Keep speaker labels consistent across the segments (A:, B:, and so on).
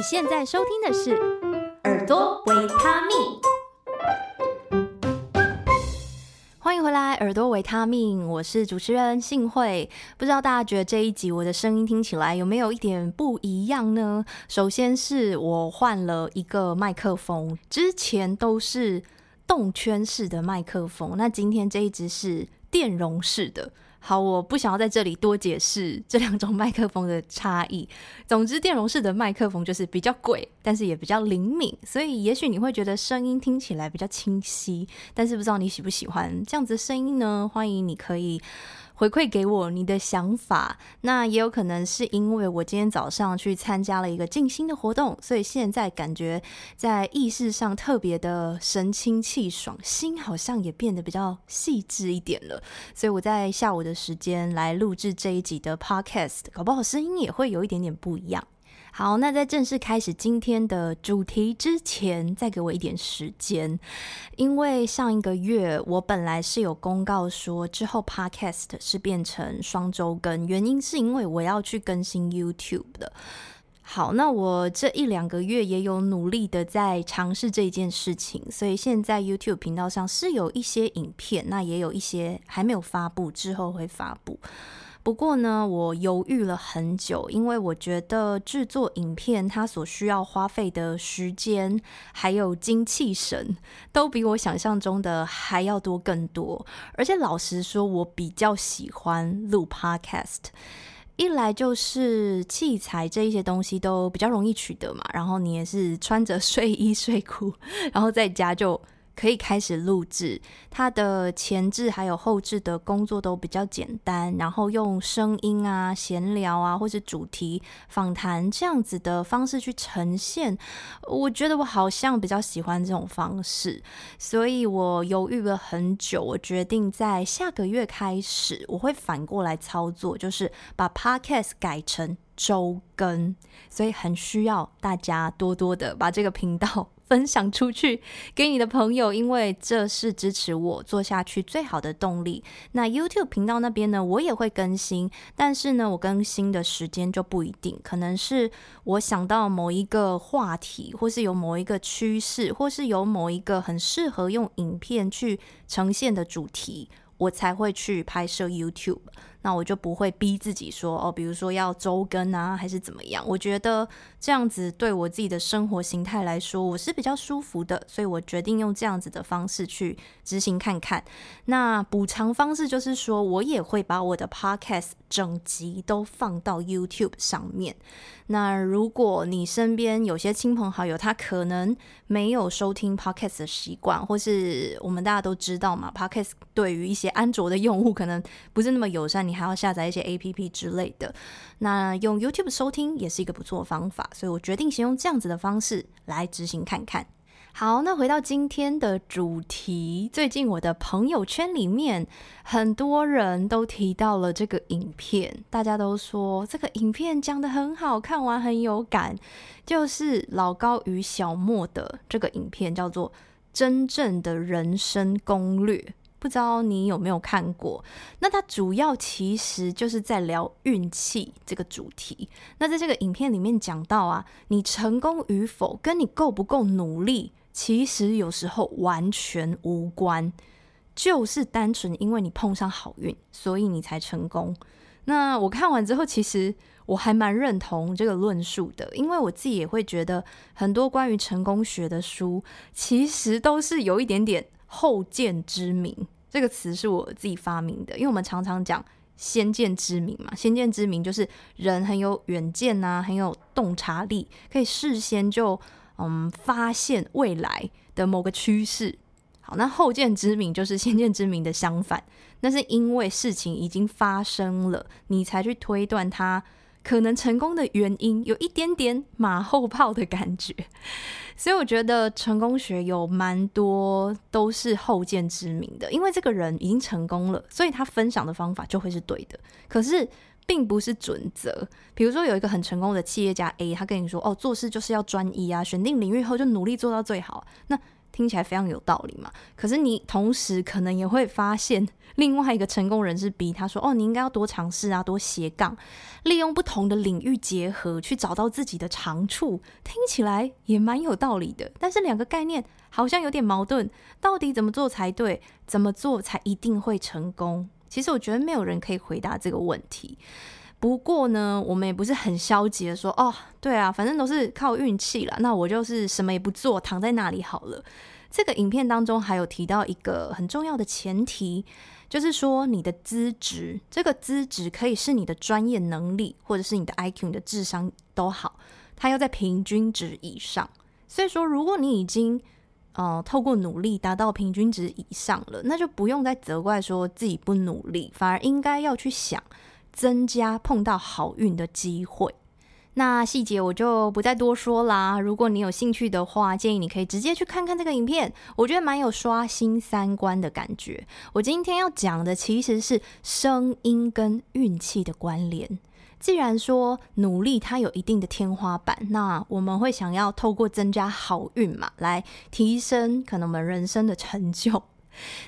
A: 你现在收听的是《耳朵维他命》，欢迎回来，《耳朵维他命》，我是主持人幸慧。不知道大家觉得这一集我的声音听起来有没有一点不一样呢？首先是我换了一个麦克风，之前都是动圈式的麦克风，那今天这一只是电容式的。好，我不想要在这里多解释 这两种麦克风的差异。总之，电容式的麦克风就是比较贵，但是也比较灵敏，所以也许你会觉得声音听起来比较清晰。但是不知道你喜不喜欢这样子的声音呢？欢迎你可以。回馈给我你的想法，那也有可能是因为我今天早上去参加了一个静心的活动，所以现在感觉在意识上特别的神清气爽，心好像也变得比较细致一点了。所以我在下午的时间来录制这一集的 Podcast，搞不好声音也会有一点点不一样。好，那在正式开始今天的主题之前，再给我一点时间，因为上一个月我本来是有公告说之后 Podcast 是变成双周更，原因是因为我要去更新 YouTube 的。好，那我这一两个月也有努力的在尝试这件事情，所以现在 YouTube 频道上是有一些影片，那也有一些还没有发布，之后会发布。不过呢，我犹豫了很久，因为我觉得制作影片它所需要花费的时间还有精气神，都比我想象中的还要多更多。而且老实说，我比较喜欢录 Podcast，一来就是器材这一些东西都比较容易取得嘛，然后你也是穿着睡衣睡裤，然后在家就。可以开始录制，它的前置还有后置的工作都比较简单，然后用声音啊、闲聊啊，或是主题访谈这样子的方式去呈现，我觉得我好像比较喜欢这种方式，所以我犹豫了很久，我决定在下个月开始，我会反过来操作，就是把 Podcast 改成周更，所以很需要大家多多的把这个频道。分享出去给你的朋友，因为这是支持我做下去最好的动力。那 YouTube 频道那边呢，我也会更新，但是呢，我更新的时间就不一定，可能是我想到某一个话题，或是有某一个趋势，或是有某一个很适合用影片去呈现的主题，我才会去拍摄 YouTube。那我就不会逼自己说哦，比如说要周更啊，还是怎么样？我觉得这样子对我自己的生活形态来说，我是比较舒服的，所以我决定用这样子的方式去执行看看。那补偿方式就是说，我也会把我的 Podcast 整集都放到 YouTube 上面。那如果你身边有些亲朋好友，他可能没有收听 Podcast 的习惯，或是我们大家都知道嘛，Podcast 对于一些安卓的用户可能不是那么友善。你还要下载一些 APP 之类的，那用 YouTube 收听也是一个不错的方法，所以我决定先用这样子的方式来执行看看。好，那回到今天的主题，最近我的朋友圈里面很多人都提到了这个影片，大家都说这个影片讲得很好，看完很有感，就是老高与小莫的这个影片，叫做《真正的人生攻略》。不知道你有没有看过？那它主要其实就是在聊运气这个主题。那在这个影片里面讲到啊，你成功与否跟你够不够努力，其实有时候完全无关，就是单纯因为你碰上好运，所以你才成功。那我看完之后，其实我还蛮认同这个论述的，因为我自己也会觉得很多关于成功学的书，其实都是有一点点。后见之明这个词是我自己发明的，因为我们常常讲先见之明嘛，先见之明就是人很有远见呐，很有洞察力，可以事先就嗯发现未来的某个趋势。好，那后见之明就是先见之明的相反，那是因为事情已经发生了，你才去推断它。可能成功的原因有一点点马后炮的感觉，所以我觉得成功学有蛮多都是后见之明的，因为这个人已经成功了，所以他分享的方法就会是对的。可是并不是准则。比如说有一个很成功的企业家 A，他跟你说：“哦，做事就是要专一啊，选定领域后就努力做到最好。”那听起来非常有道理嘛。可是你同时可能也会发现，另外一个成功人士逼他说：“哦，你应该要多尝试啊，多斜杠，利用不同的领域结合，去找到自己的长处。”听起来也蛮有道理的。但是两个概念好像有点矛盾，到底怎么做才对？怎么做才一定会成功？其实我觉得没有人可以回答这个问题。不过呢，我们也不是很消极的说，哦，对啊，反正都是靠运气了。那我就是什么也不做，躺在那里好了。这个影片当中还有提到一个很重要的前提，就是说你的资质，这个资质可以是你的专业能力，或者是你的 IQ、你的智商都好，它要在平均值以上。所以说，如果你已经呃透过努力达到平均值以上了，那就不用再责怪说自己不努力，反而应该要去想。增加碰到好运的机会，那细节我就不再多说啦。如果你有兴趣的话，建议你可以直接去看看这个影片，我觉得蛮有刷新三观的感觉。我今天要讲的其实是声音跟运气的关联。既然说努力它有一定的天花板，那我们会想要透过增加好运嘛，来提升可能我们人生的成就。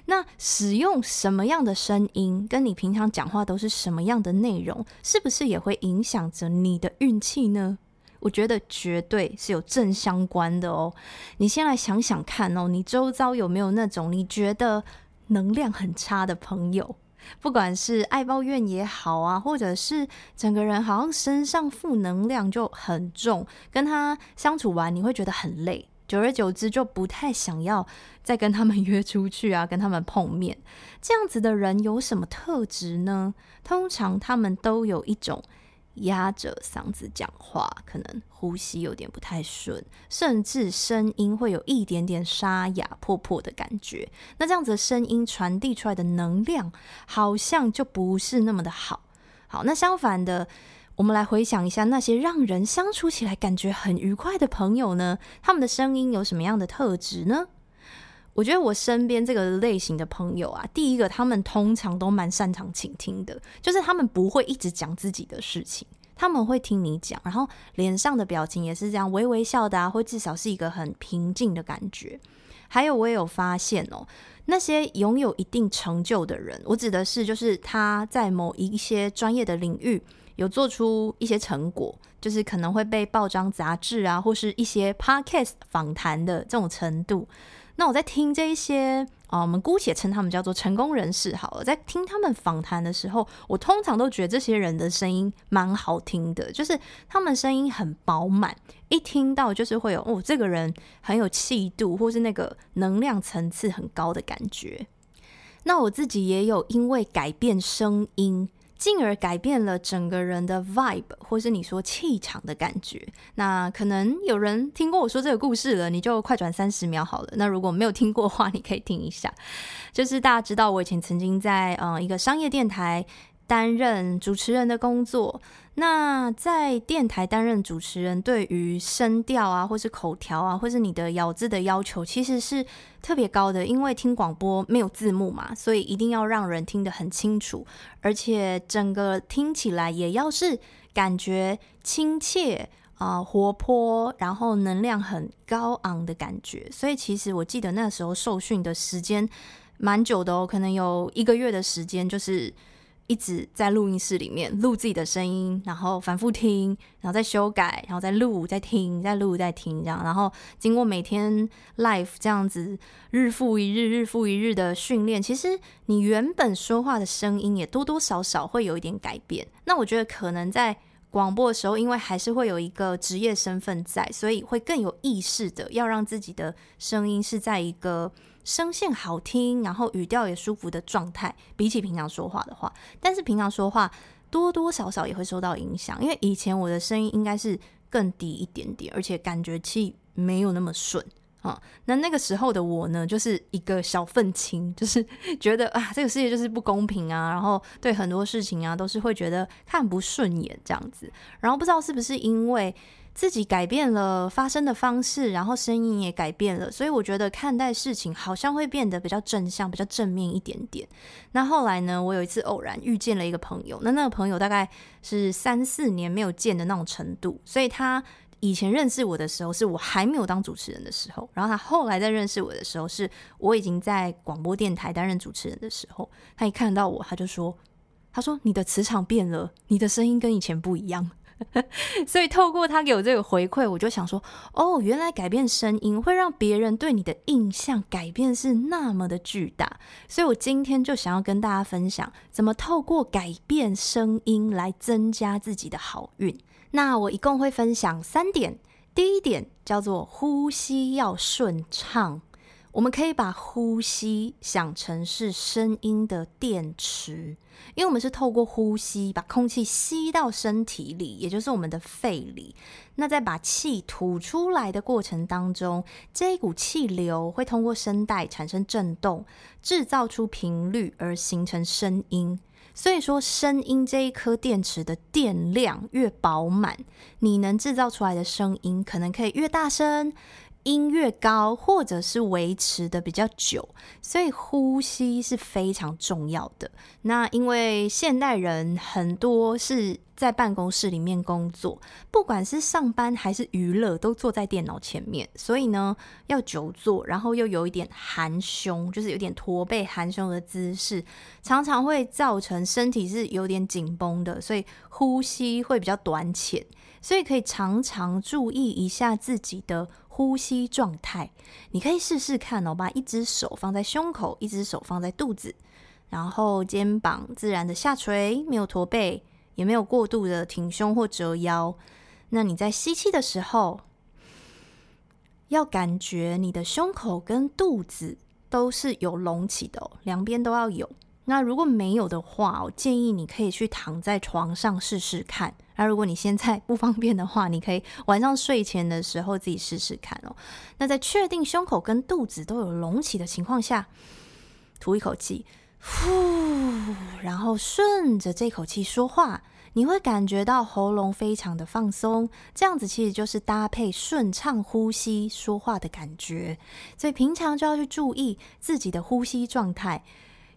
A: 那使用什么样的声音，跟你平常讲话都是什么样的内容，是不是也会影响着你的运气呢？我觉得绝对是有正相关的哦。你先来想想看哦，你周遭有没有那种你觉得能量很差的朋友？不管是爱抱怨也好啊，或者是整个人好像身上负能量就很重，跟他相处完你会觉得很累。久而久之，就不太想要再跟他们约出去啊，跟他们碰面。这样子的人有什么特质呢？通常他们都有一种压着嗓子讲话，可能呼吸有点不太顺，甚至声音会有一点点沙哑、破破的感觉。那这样子的声音传递出来的能量，好像就不是那么的好。好，那相反的。我们来回想一下那些让人相处起来感觉很愉快的朋友呢？他们的声音有什么样的特质呢？我觉得我身边这个类型的朋友啊，第一个，他们通常都蛮擅长倾听的，就是他们不会一直讲自己的事情，他们会听你讲，然后脸上的表情也是这样微微笑的啊，或至少是一个很平静的感觉。还有，我也有发现哦，那些拥有一定成就的人，我指的是就是他在某一些专业的领域。有做出一些成果，就是可能会被报章杂志啊，或是一些 podcast 访谈的这种程度。那我在听这一些啊，我们姑且称他们叫做成功人士好了。在听他们访谈的时候，我通常都觉得这些人的声音蛮好听的，就是他们声音很饱满，一听到就是会有哦，这个人很有气度，或是那个能量层次很高的感觉。那我自己也有因为改变声音。进而改变了整个人的 vibe，或是你说气场的感觉。那可能有人听过我说这个故事了，你就快转三十秒好了。那如果没有听过的话，你可以听一下。就是大家知道，我以前曾经在嗯一个商业电台。担任主持人的工作，那在电台担任主持人，对于声调啊，或是口条啊，或是你的咬字的要求，其实是特别高的。因为听广播没有字幕嘛，所以一定要让人听得很清楚，而且整个听起来也要是感觉亲切啊、活泼，然后能量很高昂的感觉。所以其实我记得那时候受训的时间蛮久的哦，可能有一个月的时间，就是。一直在录音室里面录自己的声音，然后反复听，然后再修改，然后再录，再听，再录，再听，这样，然后经过每天 live 这样子日复一日、日复一日的训练，其实你原本说话的声音也多多少少会有一点改变。那我觉得可能在广播的时候，因为还是会有一个职业身份在，所以会更有意识的要让自己的声音是在一个。声线好听，然后语调也舒服的状态，比起平常说话的话，但是平常说话多多少少也会受到影响，因为以前我的声音应该是更低一点点，而且感觉气没有那么顺啊。那那个时候的我呢，就是一个小愤青，就是觉得啊，这个世界就是不公平啊，然后对很多事情啊都是会觉得看不顺眼这样子，然后不知道是不是因为。自己改变了发声的方式，然后声音也改变了，所以我觉得看待事情好像会变得比较正向、比较正面一点点。那后来呢，我有一次偶然遇见了一个朋友，那那个朋友大概是三四年没有见的那种程度，所以他以前认识我的时候，是我还没有当主持人的时候；然后他后来在认识我的时候，是我已经在广播电台担任主持人的时候。他一看到我，他就说：“他说你的磁场变了，你的声音跟以前不一样。” 所以透过他给我这个回馈，我就想说：“哦，原来改变声音会让别人对你的印象改变是那么的巨大。”所以我今天就想要跟大家分享，怎么透过改变声音来增加自己的好运。那我一共会分享三点。第一点叫做呼吸要顺畅，我们可以把呼吸想成是声音的电池，因为我们是透过呼吸把空气吸到身体里，也就是我们的肺里。那在把气吐出来的过程当中，这一股气流会通过声带产生震动，制造出频率而形成声音。所以说，声音这一颗电池的电量越饱满，你能制造出来的声音可能可以越大声。音越高，或者是维持的比较久，所以呼吸是非常重要的。那因为现代人很多是在办公室里面工作，不管是上班还是娱乐，都坐在电脑前面，所以呢要久坐，然后又有一点含胸，就是有点驼背含胸的姿势，常常会造成身体是有点紧绷的，所以呼吸会比较短浅。所以可以常常注意一下自己的呼吸状态。你可以试试看哦，把一只手放在胸口，一只手放在肚子，然后肩膀自然的下垂，没有驼背，也没有过度的挺胸或折腰。那你在吸气的时候，要感觉你的胸口跟肚子都是有隆起的哦，两边都要有。那如果没有的话，我建议你可以去躺在床上试试看。那如果你现在不方便的话，你可以晚上睡前的时候自己试试看哦。那在确定胸口跟肚子都有隆起的情况下，吐一口气，呼，然后顺着这口气说话，你会感觉到喉咙非常的放松。这样子其实就是搭配顺畅呼吸说话的感觉。所以平常就要去注意自己的呼吸状态。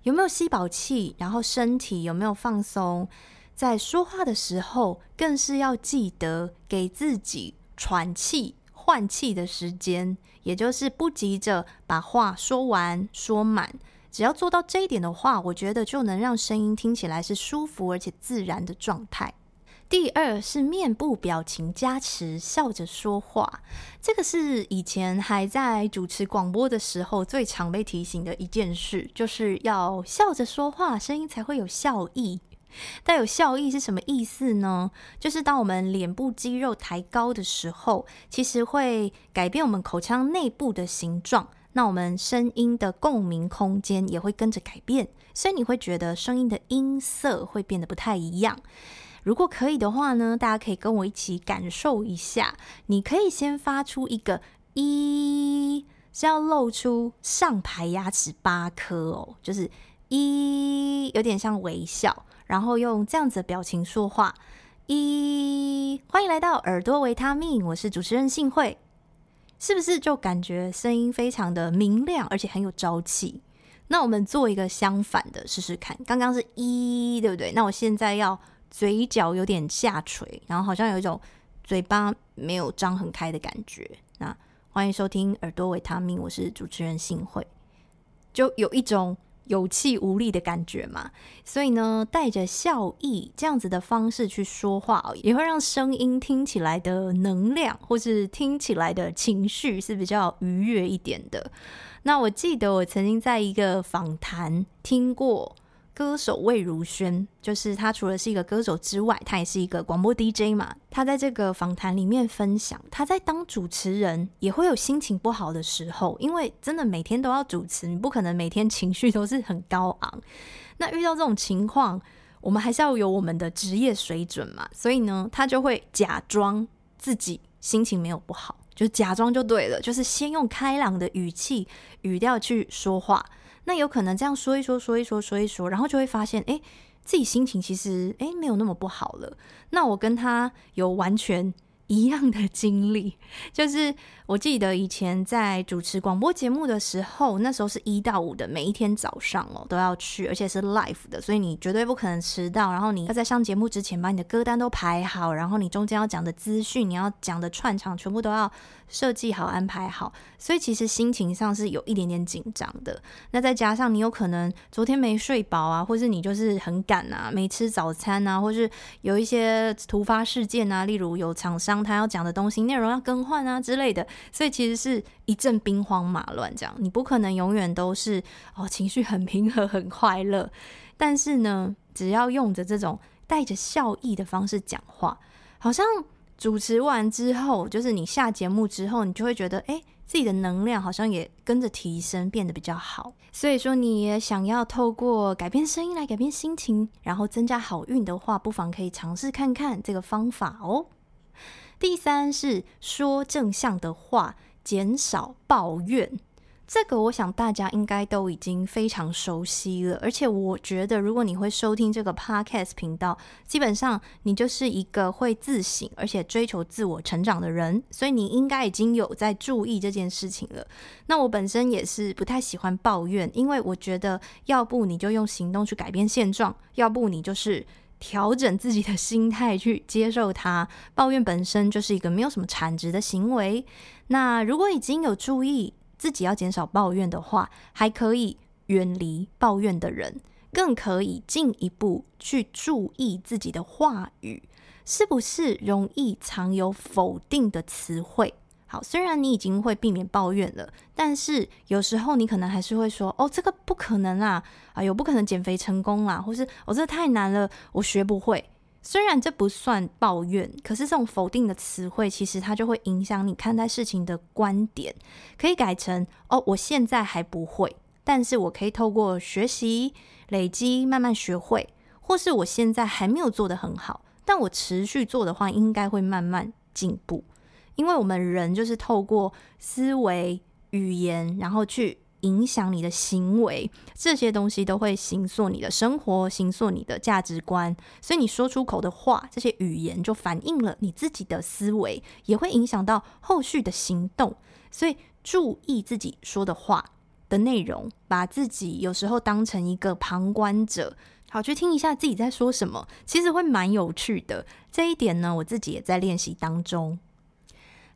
A: 有没有吸饱气？然后身体有没有放松？在说话的时候，更是要记得给自己喘气、换气的时间，也就是不急着把话说完、说满。只要做到这一点的话，我觉得就能让声音听起来是舒服而且自然的状态。第二是面部表情加持，笑着说话。这个是以前还在主持广播的时候最常被提醒的一件事，就是要笑着说话，声音才会有笑意。带有笑意是什么意思呢？就是当我们脸部肌肉抬高的时候，其实会改变我们口腔内部的形状，那我们声音的共鸣空间也会跟着改变，所以你会觉得声音的音色会变得不太一样。如果可以的话呢，大家可以跟我一起感受一下。你可以先发出一个“一”，是要露出上排牙齿八颗哦，就是“一”，有点像微笑，然后用这样子的表情说话。一，欢迎来到耳朵维他命，我是主持人幸慧，是不是就感觉声音非常的明亮，而且很有朝气？那我们做一个相反的试试看，刚刚是一，对不对？那我现在要。嘴角有点下垂，然后好像有一种嘴巴没有张很开的感觉。那欢迎收听耳朵维他命，我是主持人幸慧，就有一种有气无力的感觉嘛。所以呢，带着笑意这样子的方式去说话，也会让声音听起来的能量或是听起来的情绪是比较愉悦一点的。那我记得我曾经在一个访谈听过。歌手魏如萱，就是他除了是一个歌手之外，他也是一个广播 DJ 嘛。他在这个访谈里面分享，他在当主持人也会有心情不好的时候，因为真的每天都要主持，你不可能每天情绪都是很高昂。那遇到这种情况，我们还是要有我们的职业水准嘛。所以呢，他就会假装自己心情没有不好，就假装就对了，就是先用开朗的语气语调去说话。那有可能这样说一说，说一说，说一说，然后就会发现，哎，自己心情其实哎没有那么不好了。那我跟他有完全一样的经历，就是我记得以前在主持广播节目的时候，那时候是一到五的，每一天早上哦都要去，而且是 live 的，所以你绝对不可能迟到。然后你要在上节目之前把你的歌单都排好，然后你中间要讲的资讯，你要讲的串场，全部都要设计好、安排好。所以其实心情上是有一点点紧张的。那再加上你有可能昨天没睡饱啊，或是你就是很赶啊，没吃早餐啊，或是有一些突发事件啊，例如有厂商。他要讲的东西内容要更换啊之类的，所以其实是一阵兵荒马乱。这样你不可能永远都是哦情绪很平和很快乐。但是呢，只要用着这种带着笑意的方式讲话，好像主持完之后，就是你下节目之后，你就会觉得哎，自己的能量好像也跟着提升，变得比较好。所以说，你也想要透过改变声音来改变心情，然后增加好运的话，不妨可以尝试看看这个方法哦。第三是说正向的话，减少抱怨。这个我想大家应该都已经非常熟悉了。而且我觉得，如果你会收听这个 Podcast 频道，基本上你就是一个会自省而且追求自我成长的人，所以你应该已经有在注意这件事情了。那我本身也是不太喜欢抱怨，因为我觉得，要不你就用行动去改变现状，要不你就是。调整自己的心态去接受它，抱怨本身就是一个没有什么产值的行为。那如果已经有注意自己要减少抱怨的话，还可以远离抱怨的人，更可以进一步去注意自己的话语，是不是容易藏有否定的词汇？好，虽然你已经会避免抱怨了，但是有时候你可能还是会说：“哦，这个不可能啊，啊，有不可能减肥成功啦，或是哦，这太难了，我学不会。”虽然这不算抱怨，可是这种否定的词汇，其实它就会影响你看待事情的观点。可以改成：“哦，我现在还不会，但是我可以透过学习累积慢慢学会，或是我现在还没有做得很好，但我持续做的话，应该会慢慢进步。”因为我们人就是透过思维、语言，然后去影响你的行为，这些东西都会形塑你的生活，形塑你的价值观。所以你说出口的话，这些语言就反映了你自己的思维，也会影响到后续的行动。所以注意自己说的话的内容，把自己有时候当成一个旁观者，好去听一下自己在说什么，其实会蛮有趣的。这一点呢，我自己也在练习当中。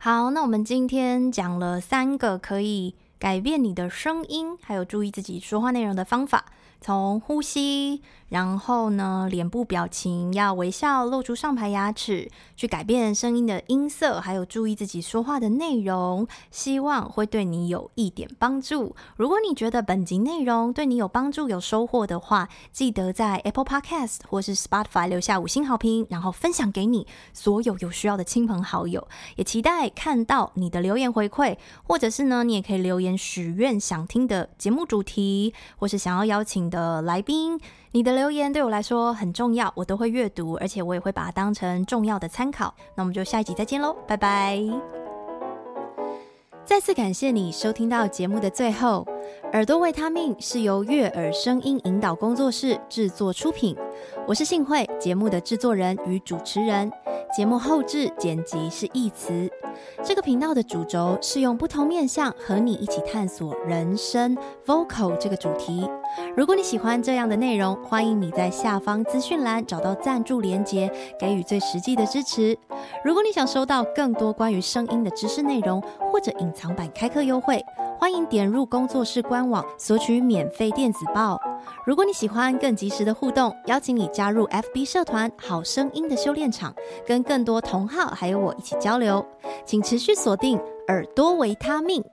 A: 好，那我们今天讲了三个可以改变你的声音，还有注意自己说话内容的方法。从呼吸，然后呢，脸部表情要微笑，露出上排牙齿，去改变声音的音色，还有注意自己说话的内容，希望会对你有一点帮助。如果你觉得本集内容对你有帮助、有收获的话，记得在 Apple Podcast 或是 Spotify 留下五星好评，然后分享给你所有有需要的亲朋好友。也期待看到你的留言回馈，或者是呢，你也可以留言许愿想听的节目主题，或是想要邀请的来宾，你的留言对我来说很重要，我都会阅读，而且我也会把它当成重要的参考。那我们就下一集再见喽，拜拜！再次感谢你收听到节目的最后，耳朵维他命是由悦耳声音引导工作室制作出品，我是幸慧，节目的制作人与主持人。节目后制剪辑是义慈。这个频道的主轴是用不同面向和你一起探索人生 Vocal 这个主题。如果你喜欢这样的内容，欢迎你在下方资讯栏找到赞助连结，给予最实际的支持。如果你想收到更多关于声音的知识内容，或者隐藏版开课优惠，欢迎点入工作室官网索取免费电子报。如果你喜欢更及时的互动，邀请你加入 FB 社团“好声音的修炼场”，跟更多同好还有我一起交流。请持续锁定耳朵维他命。